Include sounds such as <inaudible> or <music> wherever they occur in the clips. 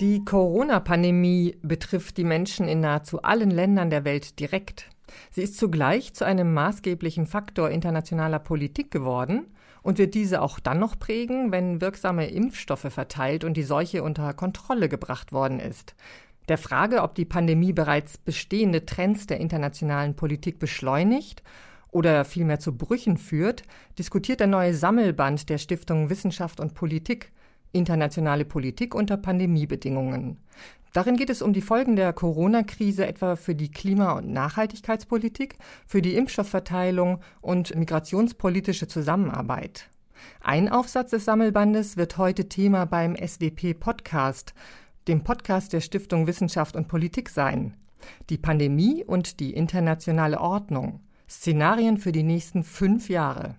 Die Corona-Pandemie betrifft die Menschen in nahezu allen Ländern der Welt direkt. Sie ist zugleich zu einem maßgeblichen Faktor internationaler Politik geworden und wird diese auch dann noch prägen, wenn wirksame Impfstoffe verteilt und die Seuche unter Kontrolle gebracht worden ist. Der Frage, ob die Pandemie bereits bestehende Trends der internationalen Politik beschleunigt oder vielmehr zu Brüchen führt, diskutiert der neue Sammelband der Stiftung Wissenschaft und Politik Internationale Politik unter Pandemiebedingungen. Darin geht es um die Folgen der Corona-Krise etwa für die Klima- und Nachhaltigkeitspolitik, für die Impfstoffverteilung und migrationspolitische Zusammenarbeit. Ein Aufsatz des Sammelbandes wird heute Thema beim SWP Podcast, dem Podcast der Stiftung Wissenschaft und Politik sein. Die Pandemie und die internationale Ordnung. Szenarien für die nächsten fünf Jahre.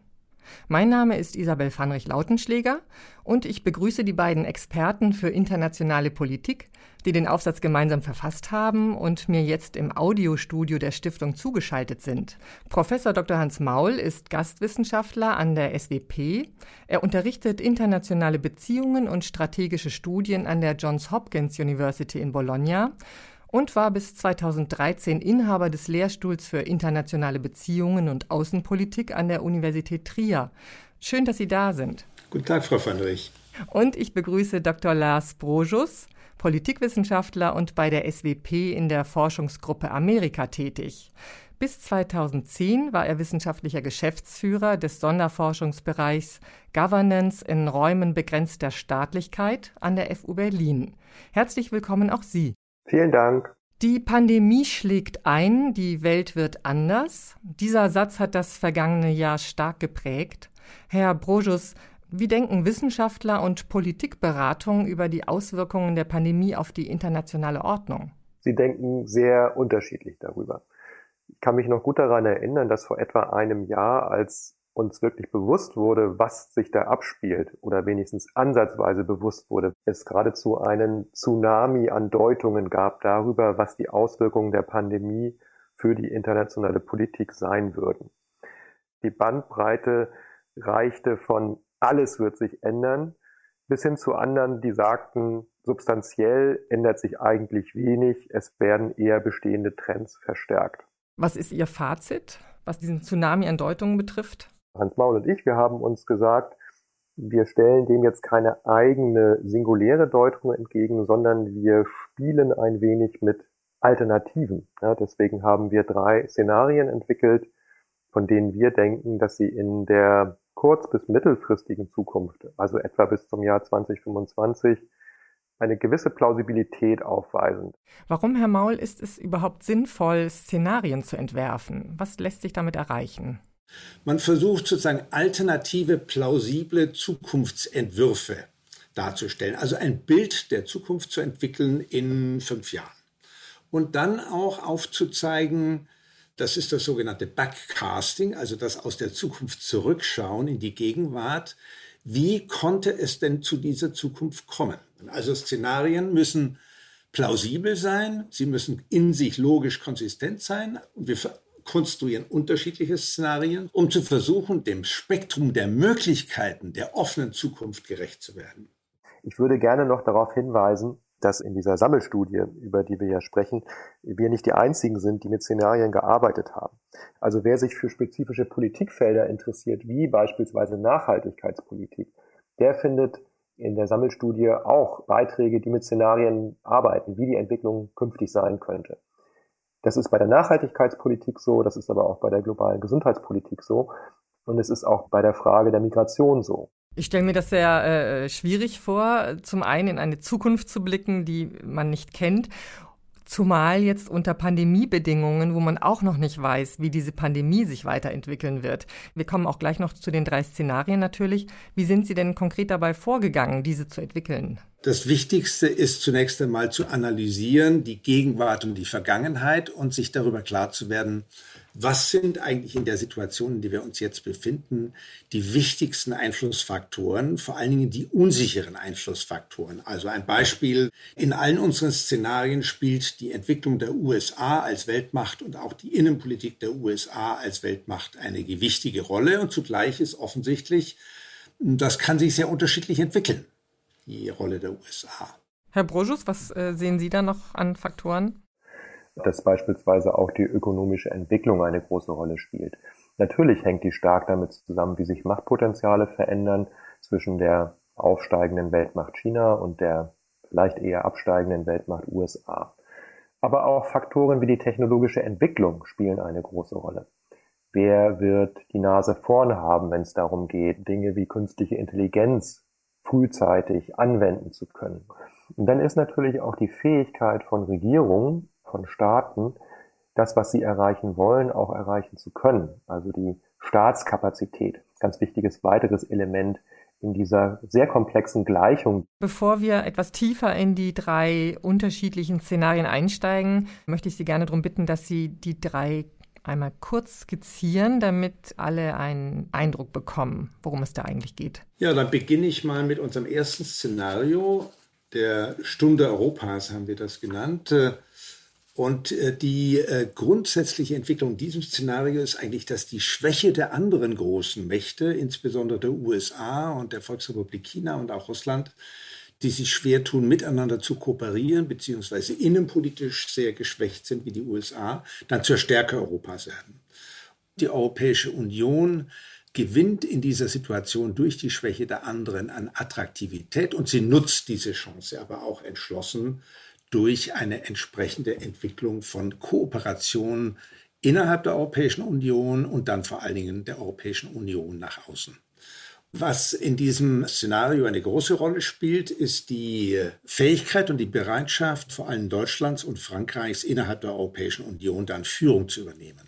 Mein Name ist Isabel Fanrich-Lautenschläger und ich begrüße die beiden Experten für internationale Politik, die den Aufsatz gemeinsam verfasst haben und mir jetzt im Audiostudio der Stiftung zugeschaltet sind. Professor Dr. Hans Maul ist Gastwissenschaftler an der SWP. Er unterrichtet internationale Beziehungen und strategische Studien an der Johns Hopkins University in Bologna und war bis 2013 Inhaber des Lehrstuhls für internationale Beziehungen und Außenpolitik an der Universität Trier. Schön, dass Sie da sind. Guten Tag, Frau van Rich. Und ich begrüße Dr. Lars Brojus, Politikwissenschaftler und bei der SWP in der Forschungsgruppe Amerika tätig. Bis 2010 war er wissenschaftlicher Geschäftsführer des Sonderforschungsbereichs Governance in Räumen begrenzter Staatlichkeit an der FU Berlin. Herzlich willkommen auch Sie. Vielen Dank. Die Pandemie schlägt ein, die Welt wird anders. Dieser Satz hat das vergangene Jahr stark geprägt. Herr Brojus, wie denken Wissenschaftler und Politikberatung über die Auswirkungen der Pandemie auf die internationale Ordnung? Sie denken sehr unterschiedlich darüber. Ich kann mich noch gut daran erinnern, dass vor etwa einem Jahr, als uns wirklich bewusst wurde, was sich da abspielt oder wenigstens ansatzweise bewusst wurde, es geradezu einen Tsunami an Deutungen gab darüber, was die Auswirkungen der Pandemie für die internationale Politik sein würden. Die Bandbreite reichte von alles wird sich ändern bis hin zu anderen, die sagten, substanziell ändert sich eigentlich wenig, es werden eher bestehende Trends verstärkt. Was ist Ihr Fazit, was diesen Tsunami an Deutungen betrifft? Hans Maul und ich, wir haben uns gesagt, wir stellen dem jetzt keine eigene singuläre Deutung entgegen, sondern wir spielen ein wenig mit Alternativen. Ja, deswegen haben wir drei Szenarien entwickelt, von denen wir denken, dass sie in der kurz- bis mittelfristigen Zukunft, also etwa bis zum Jahr 2025, eine gewisse Plausibilität aufweisen. Warum, Herr Maul, ist es überhaupt sinnvoll, Szenarien zu entwerfen? Was lässt sich damit erreichen? Man versucht sozusagen alternative, plausible Zukunftsentwürfe darzustellen, also ein Bild der Zukunft zu entwickeln in fünf Jahren. Und dann auch aufzuzeigen, das ist das sogenannte Backcasting, also das aus der Zukunft zurückschauen in die Gegenwart. Wie konnte es denn zu dieser Zukunft kommen? Also Szenarien müssen plausibel sein, sie müssen in sich logisch konsistent sein. Wir konstruieren unterschiedliche Szenarien, um zu versuchen, dem Spektrum der Möglichkeiten der offenen Zukunft gerecht zu werden. Ich würde gerne noch darauf hinweisen, dass in dieser Sammelstudie, über die wir ja sprechen, wir nicht die einzigen sind, die mit Szenarien gearbeitet haben. Also wer sich für spezifische Politikfelder interessiert, wie beispielsweise Nachhaltigkeitspolitik, der findet in der Sammelstudie auch Beiträge, die mit Szenarien arbeiten, wie die Entwicklung künftig sein könnte. Das ist bei der Nachhaltigkeitspolitik so, das ist aber auch bei der globalen Gesundheitspolitik so und es ist auch bei der Frage der Migration so. Ich stelle mir das sehr äh, schwierig vor, zum einen in eine Zukunft zu blicken, die man nicht kennt Zumal jetzt unter Pandemiebedingungen, wo man auch noch nicht weiß, wie diese Pandemie sich weiterentwickeln wird. Wir kommen auch gleich noch zu den drei Szenarien natürlich. Wie sind Sie denn konkret dabei vorgegangen, diese zu entwickeln? Das Wichtigste ist zunächst einmal zu analysieren, die Gegenwart und die Vergangenheit und sich darüber klar zu werden, was sind eigentlich in der Situation, in der wir uns jetzt befinden, die wichtigsten Einflussfaktoren, vor allen Dingen die unsicheren Einflussfaktoren. Also ein Beispiel, in allen unseren Szenarien spielt die Entwicklung der USA als Weltmacht und auch die Innenpolitik der USA als Weltmacht eine gewichtige Rolle und zugleich ist offensichtlich, das kann sich sehr unterschiedlich entwickeln, die Rolle der USA. Herr Brojus, was äh, sehen Sie da noch an Faktoren? Dass beispielsweise auch die ökonomische Entwicklung eine große Rolle spielt. Natürlich hängt die stark damit zusammen, wie sich Machtpotenziale verändern zwischen der aufsteigenden Weltmacht China und der vielleicht eher absteigenden Weltmacht USA. Aber auch Faktoren wie die technologische Entwicklung spielen eine große Rolle. Wer wird die Nase vorn haben, wenn es darum geht, Dinge wie künstliche Intelligenz frühzeitig anwenden zu können? Und dann ist natürlich auch die Fähigkeit von Regierungen, von Staaten, das, was sie erreichen wollen, auch erreichen zu können. Also die Staatskapazität, ganz wichtiges weiteres Element in dieser sehr komplexen Gleichung. Bevor wir etwas tiefer in die drei unterschiedlichen Szenarien einsteigen, möchte ich Sie gerne darum bitten, dass Sie die drei einmal kurz skizzieren, damit alle einen Eindruck bekommen, worum es da eigentlich geht. Ja, dann beginne ich mal mit unserem ersten Szenario, der Stunde Europas haben wir das genannt. Und äh, die äh, grundsätzliche Entwicklung in diesem Szenario ist eigentlich, dass die Schwäche der anderen großen Mächte, insbesondere der USA und der Volksrepublik China und auch Russland, die sich schwer tun, miteinander zu kooperieren, beziehungsweise innenpolitisch sehr geschwächt sind wie die USA, dann zur Stärke Europas werden. Die Europäische Union gewinnt in dieser Situation durch die Schwäche der anderen an Attraktivität und sie nutzt diese Chance aber auch entschlossen, durch eine entsprechende Entwicklung von Kooperation innerhalb der Europäischen Union und dann vor allen Dingen der Europäischen Union nach außen. Was in diesem Szenario eine große Rolle spielt, ist die Fähigkeit und die Bereitschaft vor allem Deutschlands und Frankreichs innerhalb der Europäischen Union dann Führung zu übernehmen.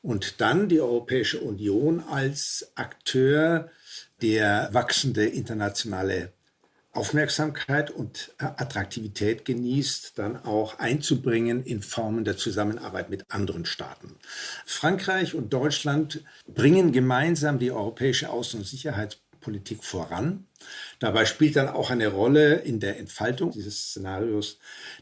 Und dann die Europäische Union als Akteur, der wachsende internationale Aufmerksamkeit und äh, Attraktivität genießt, dann auch einzubringen in Formen der Zusammenarbeit mit anderen Staaten. Frankreich und Deutschland bringen gemeinsam die europäische Außen- und Sicherheitspolitik voran. Dabei spielt dann auch eine Rolle in der Entfaltung dieses Szenarios,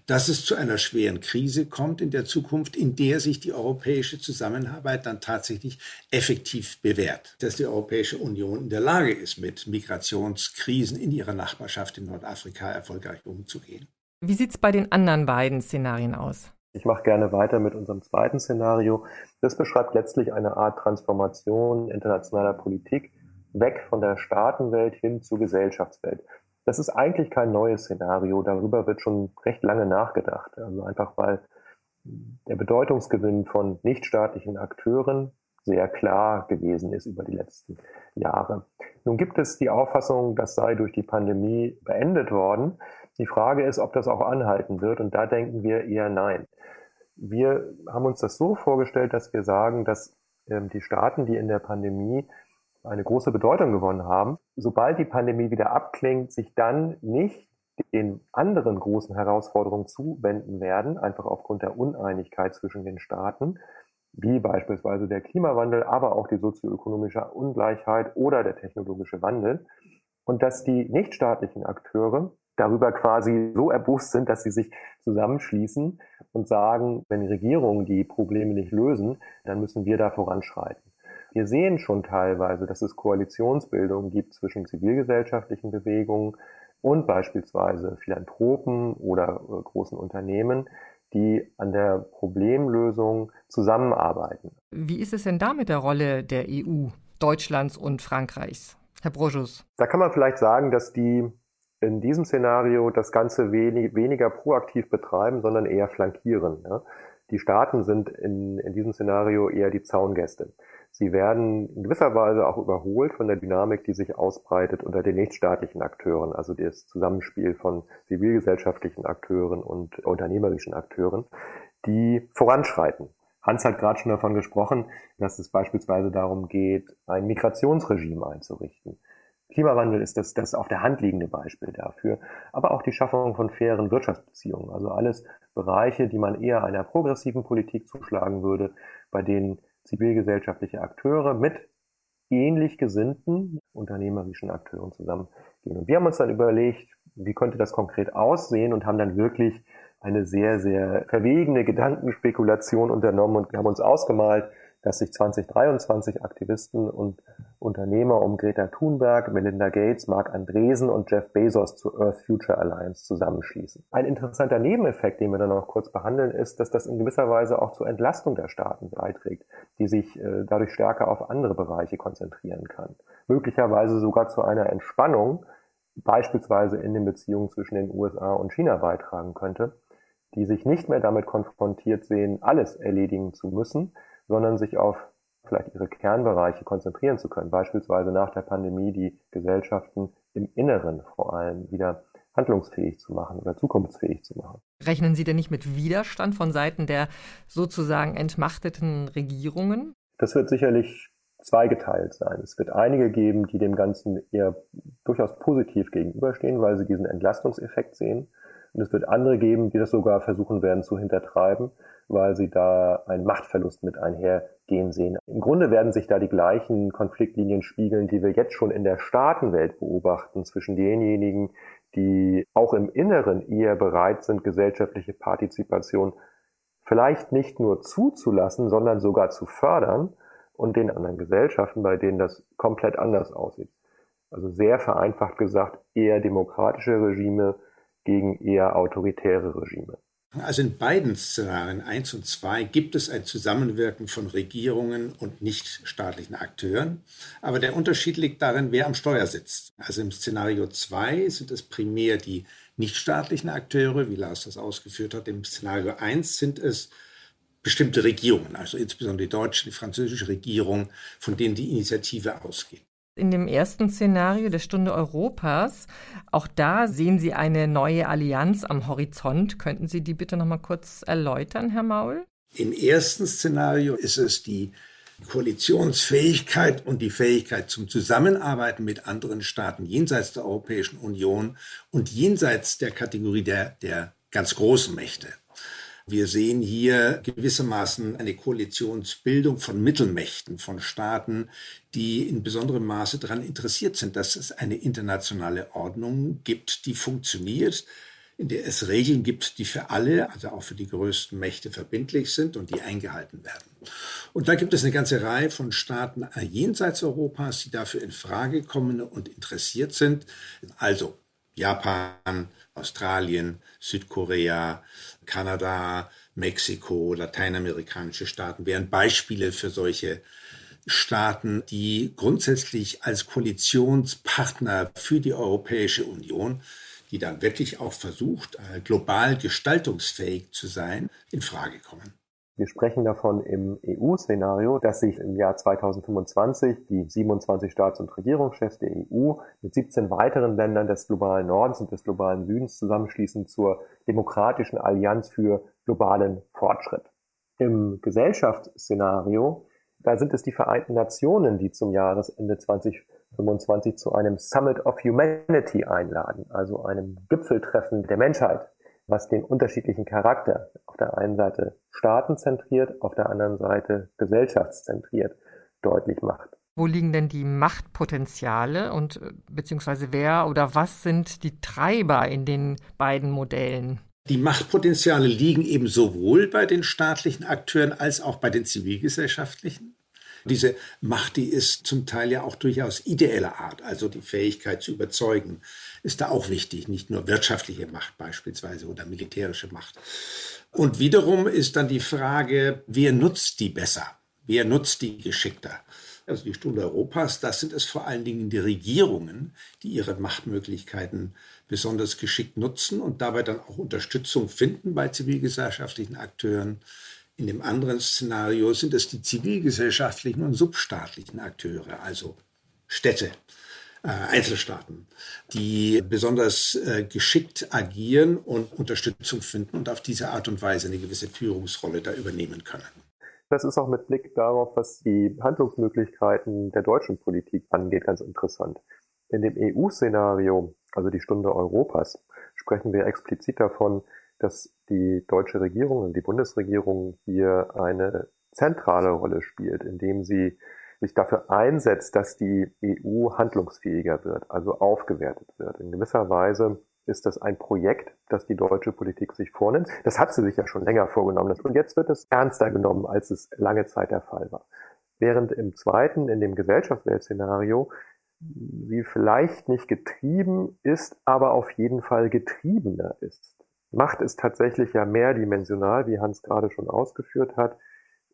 dass es zu einer schweren Krise kommt in der Zukunft, in der sich die europäische Zusammenarbeit dann tatsächlich effektiv bewährt. Dass die Europäische Union in der Lage ist, mit Migrationskrisen in ihrer Nachbarschaft in Nordafrika erfolgreich umzugehen. Wie sieht es bei den anderen beiden Szenarien aus? Ich mache gerne weiter mit unserem zweiten Szenario. Das beschreibt letztlich eine Art Transformation internationaler Politik weg von der Staatenwelt hin zur Gesellschaftswelt. Das ist eigentlich kein neues Szenario. Darüber wird schon recht lange nachgedacht. Also einfach weil der Bedeutungsgewinn von nichtstaatlichen Akteuren sehr klar gewesen ist über die letzten Jahre. Nun gibt es die Auffassung, das sei durch die Pandemie beendet worden. Die Frage ist, ob das auch anhalten wird. Und da denken wir eher nein. Wir haben uns das so vorgestellt, dass wir sagen, dass ähm, die Staaten, die in der Pandemie eine große Bedeutung gewonnen haben, sobald die Pandemie wieder abklingt, sich dann nicht den anderen großen Herausforderungen zuwenden werden, einfach aufgrund der Uneinigkeit zwischen den Staaten, wie beispielsweise der Klimawandel, aber auch die sozioökonomische Ungleichheit oder der technologische Wandel. Und dass die nichtstaatlichen Akteure darüber quasi so erbost sind, dass sie sich zusammenschließen und sagen, wenn Regierungen die Probleme nicht lösen, dann müssen wir da voranschreiten. Wir sehen schon teilweise, dass es Koalitionsbildungen gibt zwischen zivilgesellschaftlichen Bewegungen und beispielsweise Philanthropen oder äh, großen Unternehmen, die an der Problemlösung zusammenarbeiten. Wie ist es denn da mit der Rolle der EU, Deutschlands und Frankreichs? Herr Brojus. Da kann man vielleicht sagen, dass die in diesem Szenario das Ganze wenig, weniger proaktiv betreiben, sondern eher flankieren. Ja? Die Staaten sind in, in diesem Szenario eher die Zaungäste. Sie werden in gewisser Weise auch überholt von der Dynamik, die sich ausbreitet unter den nichtstaatlichen Akteuren, also das Zusammenspiel von zivilgesellschaftlichen Akteuren und unternehmerischen Akteuren, die voranschreiten. Hans hat gerade schon davon gesprochen, dass es beispielsweise darum geht, ein Migrationsregime einzurichten. Klimawandel ist das, das auf der Hand liegende Beispiel dafür, aber auch die Schaffung von fairen Wirtschaftsbeziehungen, also alles Bereiche, die man eher einer progressiven Politik zuschlagen würde, bei denen zivilgesellschaftliche Akteure mit ähnlich gesinnten unternehmerischen Akteuren zusammengehen. Und wir haben uns dann überlegt, wie könnte das konkret aussehen und haben dann wirklich eine sehr, sehr verwegene Gedankenspekulation unternommen und haben uns ausgemalt, dass sich 2023 Aktivisten und Unternehmer um Greta Thunberg, Melinda Gates, Mark Andresen und Jeff Bezos zur Earth Future Alliance zusammenschließen. Ein interessanter Nebeneffekt, den wir dann noch kurz behandeln, ist, dass das in gewisser Weise auch zur Entlastung der Staaten beiträgt, die sich äh, dadurch stärker auf andere Bereiche konzentrieren kann. Möglicherweise sogar zu einer Entspannung, beispielsweise in den Beziehungen zwischen den USA und China beitragen könnte, die sich nicht mehr damit konfrontiert sehen, alles erledigen zu müssen, sondern sich auf vielleicht ihre Kernbereiche konzentrieren zu können, beispielsweise nach der Pandemie die Gesellschaften im Inneren vor allem wieder handlungsfähig zu machen oder zukunftsfähig zu machen. Rechnen Sie denn nicht mit Widerstand von Seiten der sozusagen entmachteten Regierungen? Das wird sicherlich zweigeteilt sein. Es wird einige geben, die dem Ganzen eher durchaus positiv gegenüberstehen, weil sie diesen Entlastungseffekt sehen. Und es wird andere geben, die das sogar versuchen werden zu hintertreiben, weil sie da einen Machtverlust mit einhergehen sehen. Im Grunde werden sich da die gleichen Konfliktlinien spiegeln, die wir jetzt schon in der Staatenwelt beobachten, zwischen denjenigen, die auch im Inneren eher bereit sind, gesellschaftliche Partizipation vielleicht nicht nur zuzulassen, sondern sogar zu fördern und den anderen Gesellschaften, bei denen das komplett anders aussieht. Also sehr vereinfacht gesagt, eher demokratische Regime gegen eher autoritäre Regime. Also in beiden Szenarien 1 und 2 gibt es ein Zusammenwirken von Regierungen und nichtstaatlichen Akteuren. Aber der Unterschied liegt darin, wer am Steuer sitzt. Also im Szenario 2 sind es primär die nichtstaatlichen Akteure, wie Lars das ausgeführt hat. Im Szenario 1 sind es bestimmte Regierungen, also insbesondere die deutsche, die französische Regierung, von denen die Initiative ausgeht in dem ersten Szenario der Stunde Europas. Auch da sehen Sie eine neue Allianz am Horizont. Könnten Sie die bitte noch mal kurz erläutern, Herr Maul? Im ersten Szenario ist es die Koalitionsfähigkeit und die Fähigkeit zum Zusammenarbeiten mit anderen Staaten jenseits der Europäischen Union und jenseits der Kategorie der, der ganz großen Mächte. Wir sehen hier gewissermaßen eine Koalitionsbildung von Mittelmächten, von Staaten, die in besonderem Maße daran interessiert sind, dass es eine internationale Ordnung gibt, die funktioniert, in der es Regeln gibt, die für alle, also auch für die größten Mächte verbindlich sind und die eingehalten werden. Und da gibt es eine ganze Reihe von Staaten jenseits Europas, die dafür in Frage kommen und interessiert sind. Also Japan, Australien, Südkorea, Kanada, Mexiko, lateinamerikanische Staaten wären Beispiele für solche Staaten, die grundsätzlich als Koalitionspartner für die Europäische Union, die dann wirklich auch versucht, global gestaltungsfähig zu sein, in Frage kommen. Wir sprechen davon im EU-Szenario, dass sich im Jahr 2025 die 27 Staats- und Regierungschefs der EU mit 17 weiteren Ländern des globalen Nordens und des globalen Südens zusammenschließen zur demokratischen Allianz für globalen Fortschritt. Im Gesellschaftsszenario, da sind es die Vereinten Nationen, die zum Jahresende 2025 zu einem Summit of Humanity einladen, also einem Gipfeltreffen der Menschheit was den unterschiedlichen Charakter auf der einen Seite staatenzentriert, auf der anderen Seite gesellschaftszentriert deutlich macht. Wo liegen denn die Machtpotenziale und äh, beziehungsweise wer oder was sind die Treiber in den beiden Modellen? Die Machtpotenziale liegen eben sowohl bei den staatlichen Akteuren als auch bei den zivilgesellschaftlichen. Diese Macht, die ist zum Teil ja auch durchaus ideeller Art, also die Fähigkeit zu überzeugen, ist da auch wichtig, nicht nur wirtschaftliche Macht beispielsweise oder militärische Macht. Und wiederum ist dann die Frage, wer nutzt die besser? Wer nutzt die geschickter? Also die Stunde Europas, das sind es vor allen Dingen die Regierungen, die ihre Machtmöglichkeiten besonders geschickt nutzen und dabei dann auch Unterstützung finden bei zivilgesellschaftlichen Akteuren. In dem anderen Szenario sind es die zivilgesellschaftlichen und substaatlichen Akteure, also Städte, äh, Einzelstaaten, die besonders äh, geschickt agieren und Unterstützung finden und auf diese Art und Weise eine gewisse Führungsrolle da übernehmen können. Das ist auch mit Blick darauf, was die Handlungsmöglichkeiten der deutschen Politik angeht, ganz interessant. In dem EU-Szenario, also die Stunde Europas, sprechen wir explizit davon, dass die deutsche Regierung und die Bundesregierung hier eine zentrale Rolle spielt, indem sie sich dafür einsetzt, dass die EU handlungsfähiger wird, also aufgewertet wird. In gewisser Weise ist das ein Projekt, das die deutsche Politik sich vornimmt. Das hat sie sich ja schon länger vorgenommen. Und jetzt wird es ernster genommen, als es lange Zeit der Fall war. während im zweiten, in dem Gesellschaftsweltszenario, sie vielleicht nicht getrieben ist, aber auf jeden Fall getriebener ist. Macht ist tatsächlich ja mehrdimensional, wie Hans gerade schon ausgeführt hat.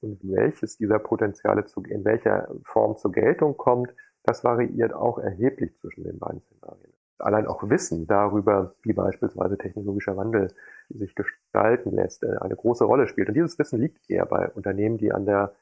Und welches dieser Potenziale zu, in welcher Form zur Geltung kommt, das variiert auch erheblich zwischen den beiden Szenarien. Allein auch Wissen darüber, wie beispielsweise technologischer Wandel sich gestalten lässt, äh, eine große Rolle spielt. Und dieses Wissen liegt eher bei Unternehmen, die an der, an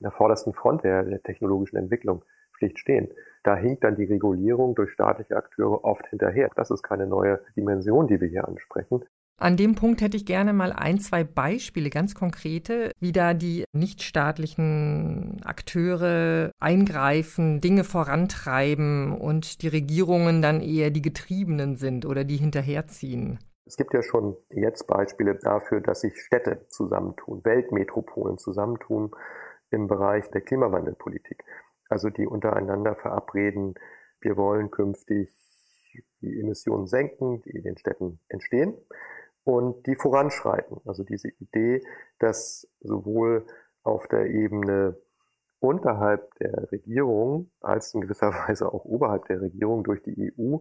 der vordersten Front der, der technologischen Entwicklung schlicht stehen. Da hinkt dann die Regulierung durch staatliche Akteure oft hinterher. Das ist keine neue Dimension, die wir hier ansprechen. An dem Punkt hätte ich gerne mal ein, zwei Beispiele, ganz konkrete, wie da die nichtstaatlichen Akteure eingreifen, Dinge vorantreiben und die Regierungen dann eher die Getriebenen sind oder die hinterherziehen. Es gibt ja schon jetzt Beispiele dafür, dass sich Städte zusammentun, Weltmetropolen zusammentun im Bereich der Klimawandelpolitik. Also die untereinander verabreden, wir wollen künftig die Emissionen senken, die in den Städten entstehen und die voranschreiten. Also diese Idee, dass sowohl auf der Ebene unterhalb der Regierung als in gewisser <laughs> Weise auch oberhalb der Regierung durch die EU,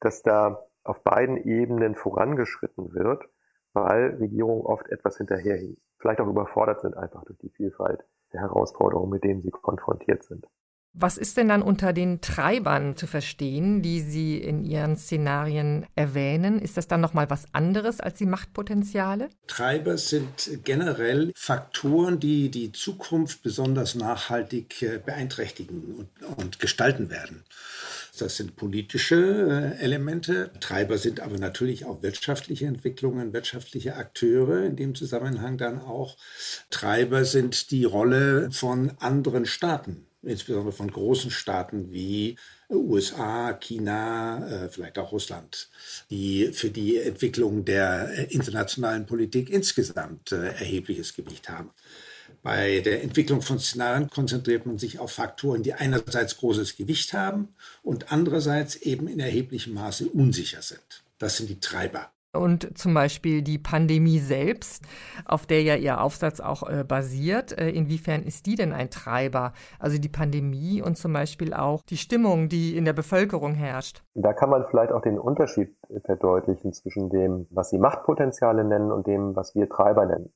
dass da auf beiden Ebenen vorangeschritten wird, weil Regierungen oft etwas hinterherhinken, vielleicht auch überfordert sind einfach durch die Vielfalt der Herausforderungen, mit denen sie konfrontiert sind. Was ist denn dann unter den Treibern zu verstehen, die Sie in Ihren Szenarien erwähnen? Ist das dann nochmal was anderes als die Machtpotenziale? Treiber sind generell Faktoren, die die Zukunft besonders nachhaltig äh, beeinträchtigen und, und gestalten werden. Das sind politische äh, Elemente. Treiber sind aber natürlich auch wirtschaftliche Entwicklungen, wirtschaftliche Akteure in dem Zusammenhang dann auch. Treiber sind die Rolle von anderen Staaten insbesondere von großen Staaten wie USA, China, äh, vielleicht auch Russland, die für die Entwicklung der äh, internationalen Politik insgesamt äh, erhebliches Gewicht haben. Bei der Entwicklung von Szenarien konzentriert man sich auf Faktoren, die einerseits großes Gewicht haben und andererseits eben in erheblichem Maße unsicher sind. Das sind die Treiber und zum Beispiel die Pandemie selbst, auf der ja Ihr Aufsatz auch äh, basiert. Äh, inwiefern ist die denn ein Treiber? Also die Pandemie und zum Beispiel auch die Stimmung, die in der Bevölkerung herrscht. Da kann man vielleicht auch den Unterschied verdeutlichen zwischen dem, was Sie Machtpotenziale nennen und dem, was wir Treiber nennen.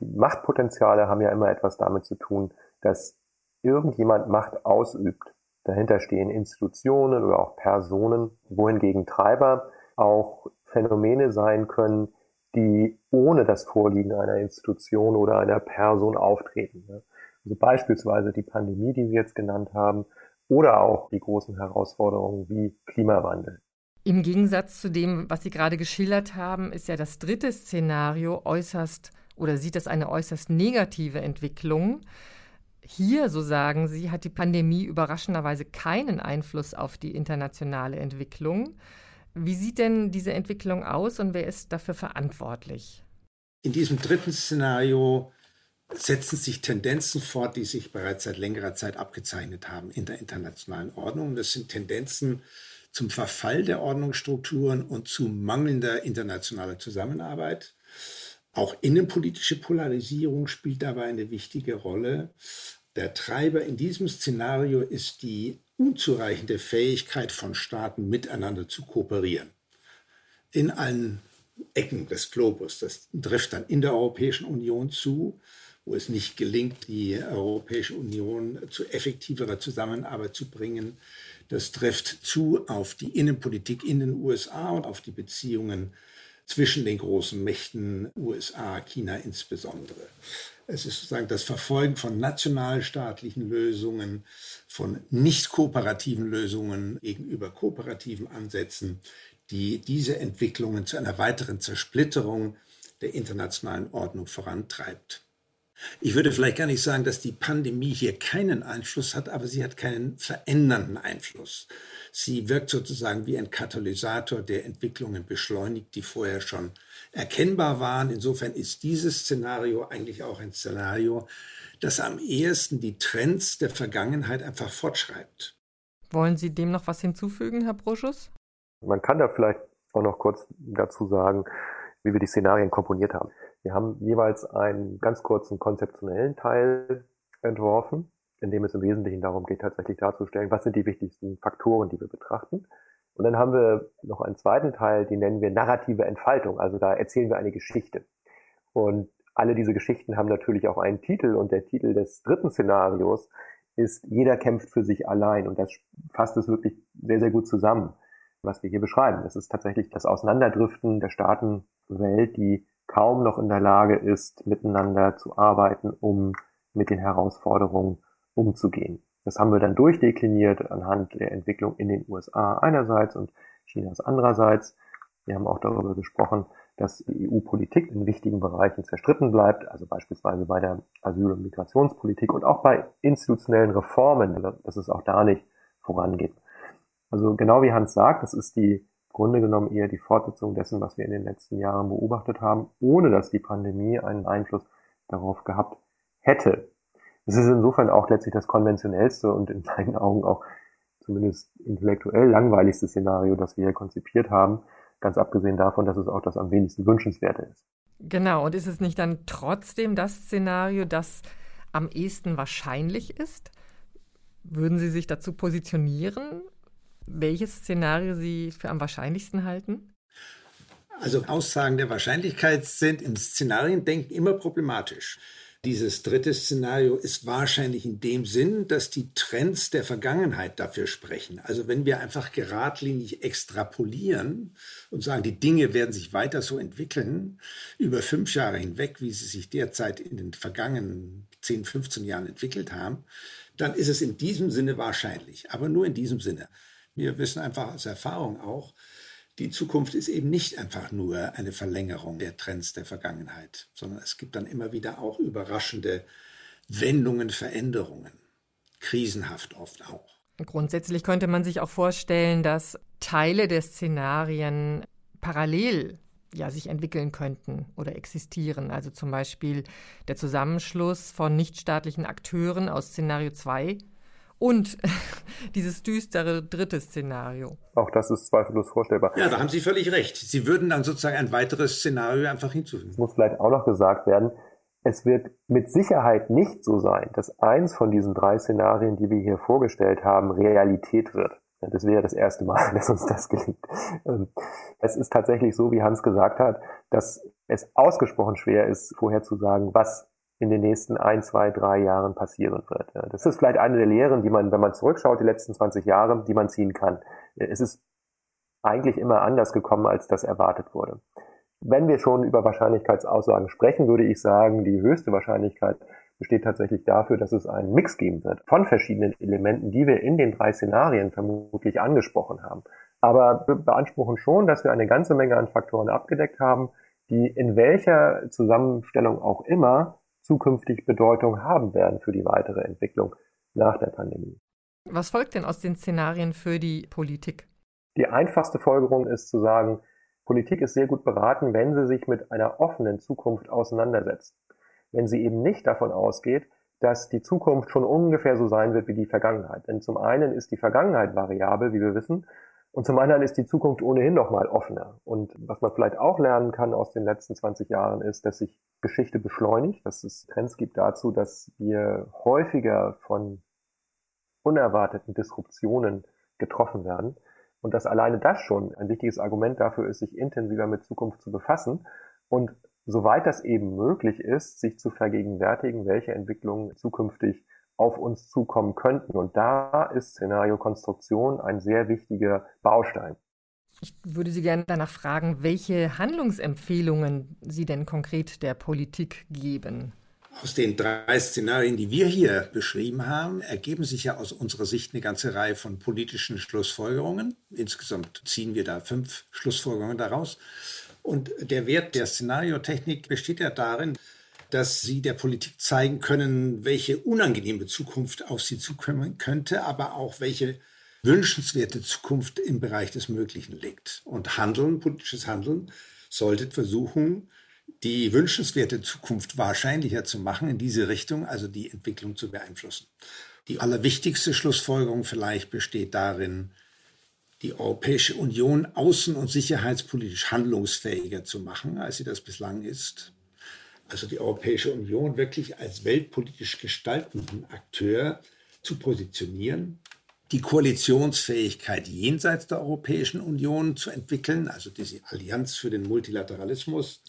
Die Machtpotenziale haben ja immer etwas damit zu tun, dass irgendjemand Macht ausübt. Dahinter stehen Institutionen oder auch Personen, wohingegen Treiber auch Phänomene sein können, die ohne das Vorliegen einer Institution oder einer Person auftreten. Also beispielsweise die Pandemie, die Sie jetzt genannt haben, oder auch die großen Herausforderungen wie Klimawandel. Im Gegensatz zu dem, was Sie gerade geschildert haben, ist ja das dritte Szenario äußerst oder sieht es eine äußerst negative Entwicklung. Hier, so sagen Sie, hat die Pandemie überraschenderweise keinen Einfluss auf die internationale Entwicklung. Wie sieht denn diese Entwicklung aus und wer ist dafür verantwortlich? In diesem dritten Szenario setzen sich Tendenzen fort, die sich bereits seit längerer Zeit abgezeichnet haben in der internationalen Ordnung. Das sind Tendenzen zum Verfall der Ordnungsstrukturen und zu mangelnder internationaler Zusammenarbeit. Auch innenpolitische Polarisierung spielt dabei eine wichtige Rolle. Der Treiber in diesem Szenario ist die unzureichende Fähigkeit von Staaten miteinander zu kooperieren. In allen Ecken des Globus. Das trifft dann in der Europäischen Union zu, wo es nicht gelingt, die Europäische Union zu effektiverer Zusammenarbeit zu bringen. Das trifft zu auf die Innenpolitik in den USA und auf die Beziehungen zwischen den großen Mächten USA, China insbesondere. Es ist sozusagen das Verfolgen von nationalstaatlichen Lösungen, von nicht kooperativen Lösungen gegenüber kooperativen Ansätzen, die diese Entwicklungen zu einer weiteren Zersplitterung der internationalen Ordnung vorantreibt. Ich würde vielleicht gar nicht sagen, dass die Pandemie hier keinen Einfluss hat, aber sie hat keinen verändernden Einfluss. Sie wirkt sozusagen wie ein Katalysator, der Entwicklungen beschleunigt, die vorher schon erkennbar waren. Insofern ist dieses Szenario eigentlich auch ein Szenario, das am ehesten die Trends der Vergangenheit einfach fortschreibt. Wollen Sie dem noch was hinzufügen, Herr Bruschus? Man kann da vielleicht auch noch kurz dazu sagen, wie wir die Szenarien komponiert haben. Wir haben jeweils einen ganz kurzen konzeptionellen Teil entworfen, in dem es im Wesentlichen darum geht, tatsächlich darzustellen, was sind die wichtigsten Faktoren, die wir betrachten. Und dann haben wir noch einen zweiten Teil, den nennen wir narrative Entfaltung. Also da erzählen wir eine Geschichte. Und alle diese Geschichten haben natürlich auch einen Titel und der Titel des dritten Szenarios ist Jeder kämpft für sich allein. Und das fasst es wirklich sehr, sehr gut zusammen, was wir hier beschreiben. Das ist tatsächlich das Auseinanderdriften der Staatenwelt, die kaum noch in der Lage ist, miteinander zu arbeiten, um mit den Herausforderungen umzugehen. Das haben wir dann durchdekliniert anhand der Entwicklung in den USA einerseits und Chinas andererseits. Wir haben auch darüber gesprochen, dass die EU-Politik in wichtigen Bereichen zerstritten bleibt, also beispielsweise bei der Asyl- und Migrationspolitik und auch bei institutionellen Reformen, dass es auch da nicht vorangeht. Also genau wie Hans sagt, das ist die Grunde genommen eher die Fortsetzung dessen, was wir in den letzten Jahren beobachtet haben, ohne dass die Pandemie einen Einfluss darauf gehabt hätte. Es ist insofern auch letztlich das konventionellste und in meinen Augen auch zumindest intellektuell langweiligste Szenario, das wir hier konzipiert haben, ganz abgesehen davon, dass es auch das am wenigsten wünschenswerte ist. Genau, und ist es nicht dann trotzdem das Szenario, das am ehesten wahrscheinlich ist? Würden Sie sich dazu positionieren, welches Szenario Sie für am wahrscheinlichsten halten? Also Aussagen der Wahrscheinlichkeit sind im Szenariendenken immer problematisch. Dieses dritte Szenario ist wahrscheinlich in dem Sinn, dass die Trends der Vergangenheit dafür sprechen. Also wenn wir einfach geradlinig extrapolieren und sagen, die Dinge werden sich weiter so entwickeln, über fünf Jahre hinweg, wie sie sich derzeit in den vergangenen 10, 15 Jahren entwickelt haben, dann ist es in diesem Sinne wahrscheinlich, aber nur in diesem Sinne. Wir wissen einfach aus Erfahrung auch, die Zukunft ist eben nicht einfach nur eine Verlängerung der Trends der Vergangenheit, sondern es gibt dann immer wieder auch überraschende Wendungen, Veränderungen, krisenhaft oft auch. Grundsätzlich könnte man sich auch vorstellen, dass Teile der Szenarien parallel ja, sich entwickeln könnten oder existieren. Also zum Beispiel der Zusammenschluss von nichtstaatlichen Akteuren aus Szenario 2 und <laughs> dieses düstere dritte Szenario. Auch das ist zweifellos vorstellbar. Ja, da haben Sie völlig recht. Sie würden dann sozusagen ein weiteres Szenario einfach hinzufügen. Es muss vielleicht auch noch gesagt werden, es wird mit Sicherheit nicht so sein, dass eins von diesen drei Szenarien, die wir hier vorgestellt haben, Realität wird. Das wäre das erste Mal, <laughs> dass uns das gelingt. Ähm, es ist tatsächlich so, wie Hans gesagt hat, dass es ausgesprochen schwer ist, vorherzusagen, was in den nächsten ein, zwei, drei Jahren passieren wird. Das ist vielleicht eine der Lehren, die man, wenn man zurückschaut, die letzten 20 Jahre, die man ziehen kann. Es ist eigentlich immer anders gekommen, als das erwartet wurde. Wenn wir schon über Wahrscheinlichkeitsaussagen sprechen, würde ich sagen, die höchste Wahrscheinlichkeit besteht tatsächlich dafür, dass es einen Mix geben wird von verschiedenen Elementen, die wir in den drei Szenarien vermutlich angesprochen haben. Aber wir beanspruchen schon, dass wir eine ganze Menge an Faktoren abgedeckt haben, die in welcher Zusammenstellung auch immer zukünftig Bedeutung haben werden für die weitere Entwicklung nach der Pandemie. Was folgt denn aus den Szenarien für die Politik? Die einfachste Folgerung ist zu sagen, Politik ist sehr gut beraten, wenn sie sich mit einer offenen Zukunft auseinandersetzt. Wenn sie eben nicht davon ausgeht, dass die Zukunft schon ungefähr so sein wird wie die Vergangenheit. Denn zum einen ist die Vergangenheit variabel, wie wir wissen, und zum anderen ist die Zukunft ohnehin noch mal offener. Und was man vielleicht auch lernen kann aus den letzten 20 Jahren ist, dass sich Geschichte beschleunigt, dass es Trends gibt dazu, dass wir häufiger von unerwarteten Disruptionen getroffen werden. Und dass alleine das schon ein wichtiges Argument dafür ist, sich intensiver mit Zukunft zu befassen und soweit das eben möglich ist, sich zu vergegenwärtigen, welche Entwicklungen zukünftig auf uns zukommen könnten. Und da ist Szenariokonstruktion ein sehr wichtiger Baustein. Ich würde Sie gerne danach fragen, welche Handlungsempfehlungen Sie denn konkret der Politik geben. Aus den drei Szenarien, die wir hier beschrieben haben, ergeben sich ja aus unserer Sicht eine ganze Reihe von politischen Schlussfolgerungen. Insgesamt ziehen wir da fünf Schlussfolgerungen daraus. Und der Wert der Szenariotechnik besteht ja darin, dass sie der Politik zeigen können, welche unangenehme Zukunft auf sie zukommen könnte, aber auch welche wünschenswerte Zukunft im Bereich des Möglichen liegt. Und Handeln, politisches Handeln, sollte versuchen, die wünschenswerte Zukunft wahrscheinlicher zu machen, in diese Richtung, also die Entwicklung zu beeinflussen. Die allerwichtigste Schlussfolgerung vielleicht besteht darin, die Europäische Union außen- und sicherheitspolitisch handlungsfähiger zu machen, als sie das bislang ist also die Europäische Union wirklich als weltpolitisch gestaltenden Akteur zu positionieren, die Koalitionsfähigkeit jenseits der Europäischen Union zu entwickeln, also diese Allianz für den Multilateralismus.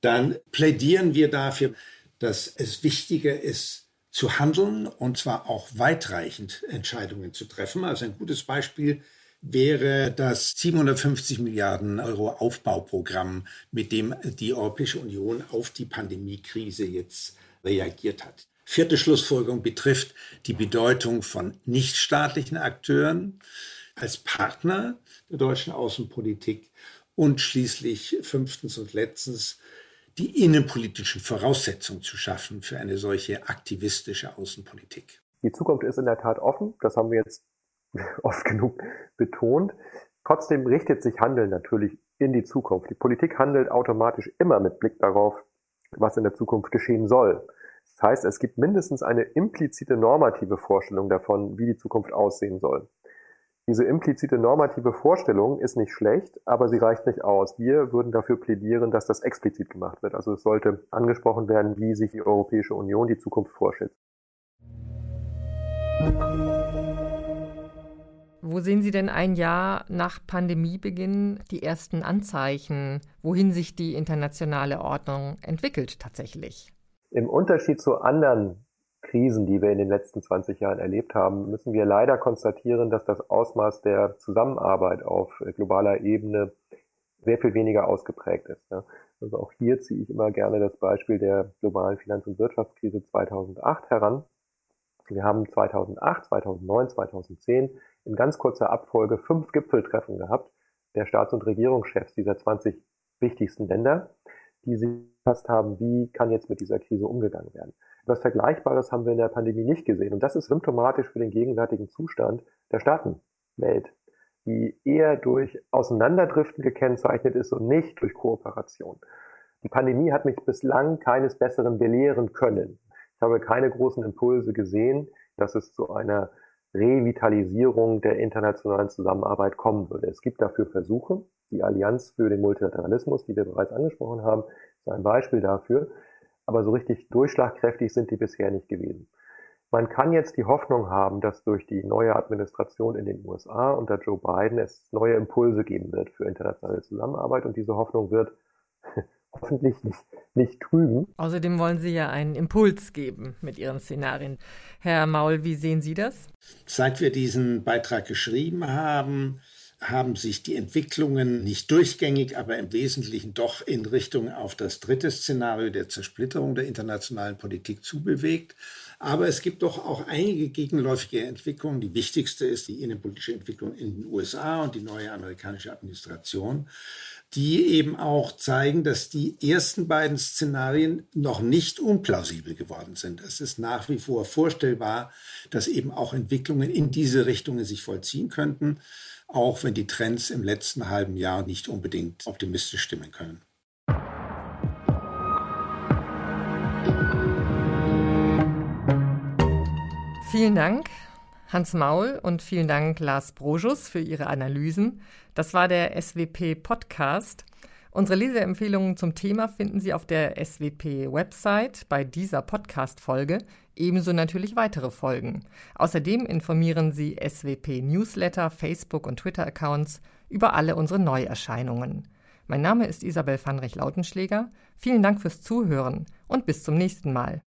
Dann plädieren wir dafür, dass es wichtiger ist, zu handeln und zwar auch weitreichend Entscheidungen zu treffen. Also ein gutes Beispiel wäre das 750 Milliarden Euro Aufbauprogramm, mit dem die Europäische Union auf die Pandemiekrise jetzt reagiert hat. Vierte Schlussfolgerung betrifft die Bedeutung von nichtstaatlichen Akteuren als Partner der deutschen Außenpolitik und schließlich fünftens und letztens die innenpolitischen Voraussetzungen zu schaffen für eine solche aktivistische Außenpolitik. Die Zukunft ist in der Tat offen. Das haben wir jetzt <laughs> oft genug betont. Trotzdem richtet sich Handeln natürlich in die Zukunft. Die Politik handelt automatisch immer mit Blick darauf, was in der Zukunft geschehen soll. Das heißt, es gibt mindestens eine implizite normative Vorstellung davon, wie die Zukunft aussehen soll. Diese implizite normative Vorstellung ist nicht schlecht, aber sie reicht nicht aus. Wir würden dafür plädieren, dass das explizit gemacht wird. Also es sollte angesprochen werden, wie sich die Europäische Union die Zukunft vorstellt. Wo sehen Sie denn ein Jahr nach Pandemiebeginn die ersten Anzeichen, wohin sich die internationale Ordnung entwickelt tatsächlich? Im Unterschied zu anderen Krisen, die wir in den letzten 20 Jahren erlebt haben, müssen wir leider konstatieren, dass das Ausmaß der Zusammenarbeit auf globaler Ebene sehr viel weniger ausgeprägt ist. Also auch hier ziehe ich immer gerne das Beispiel der globalen Finanz- und Wirtschaftskrise 2008 heran. Wir haben 2008, 2009, 2010 in ganz kurzer Abfolge fünf Gipfeltreffen gehabt der Staats- und Regierungschefs dieser 20 wichtigsten Länder, die sich gefasst haben, wie kann jetzt mit dieser Krise umgegangen werden. Was Vergleichbares haben wir in der Pandemie nicht gesehen. Und das ist symptomatisch für den gegenwärtigen Zustand der Staatenwelt, die eher durch Auseinanderdriften gekennzeichnet ist und nicht durch Kooperation. Die Pandemie hat mich bislang keines Besseren belehren können. Ich habe keine großen Impulse gesehen, dass es zu einer Revitalisierung der internationalen Zusammenarbeit kommen würde. Es gibt dafür Versuche. Die Allianz für den Multilateralismus, die wir bereits angesprochen haben, ist ein Beispiel dafür aber so richtig durchschlagkräftig sind die bisher nicht gewesen. Man kann jetzt die Hoffnung haben, dass durch die neue Administration in den USA unter Joe Biden es neue Impulse geben wird für internationale Zusammenarbeit und diese Hoffnung wird hoffentlich nicht, nicht trügen. Außerdem wollen Sie ja einen Impuls geben mit Ihren Szenarien. Herr Maul, wie sehen Sie das? Seit wir diesen Beitrag geschrieben haben, haben sich die Entwicklungen nicht durchgängig, aber im Wesentlichen doch in Richtung auf das dritte Szenario der Zersplitterung der internationalen Politik zubewegt. Aber es gibt doch auch einige gegenläufige Entwicklungen. Die wichtigste ist die innenpolitische Entwicklung in den USA und die neue amerikanische Administration, die eben auch zeigen, dass die ersten beiden Szenarien noch nicht unplausibel geworden sind. Es ist nach wie vor vorstellbar, dass eben auch Entwicklungen in diese Richtungen sich vollziehen könnten auch wenn die Trends im letzten halben Jahr nicht unbedingt optimistisch stimmen können. Vielen Dank, Hans Maul, und vielen Dank, Lars Brojus, für Ihre Analysen. Das war der SWP-Podcast. Unsere Leseempfehlungen zum Thema finden Sie auf der SWP-Website bei dieser Podcast-Folge, ebenso natürlich weitere Folgen. Außerdem informieren Sie SWP-Newsletter, Facebook- und Twitter-Accounts über alle unsere Neuerscheinungen. Mein Name ist Isabel Vanrich-Lautenschläger. Vielen Dank fürs Zuhören und bis zum nächsten Mal.